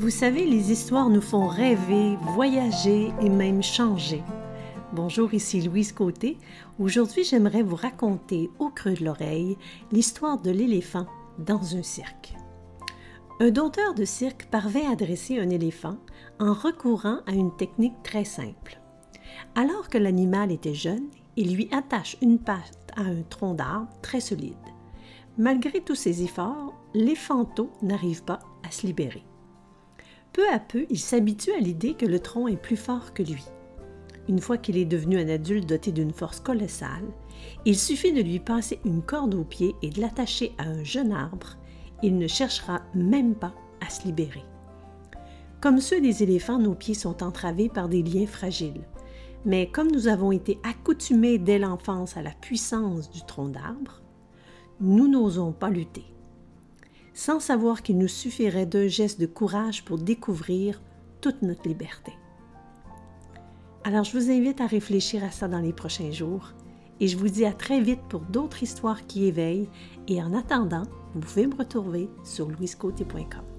Vous savez, les histoires nous font rêver, voyager et même changer. Bonjour, ici Louise Côté. Aujourd'hui, j'aimerais vous raconter au creux de l'oreille l'histoire de l'éléphant dans un cirque. Un dompteur de cirque parvint à dresser un éléphant en recourant à une technique très simple. Alors que l'animal était jeune, il lui attache une patte à un tronc d'arbre très solide. Malgré tous ses efforts, l'éphanto n'arrive pas à se libérer. Peu à peu, il s'habitue à l'idée que le tronc est plus fort que lui. Une fois qu'il est devenu un adulte doté d'une force colossale, il suffit de lui passer une corde au pied et de l'attacher à un jeune arbre. Il ne cherchera même pas à se libérer. Comme ceux des éléphants, nos pieds sont entravés par des liens fragiles. Mais comme nous avons été accoutumés dès l'enfance à la puissance du tronc d'arbre, nous n'osons pas lutter sans savoir qu'il nous suffirait d'un geste de courage pour découvrir toute notre liberté. Alors je vous invite à réfléchir à ça dans les prochains jours et je vous dis à très vite pour d'autres histoires qui éveillent et en attendant, vous pouvez me retrouver sur louisecôté.com.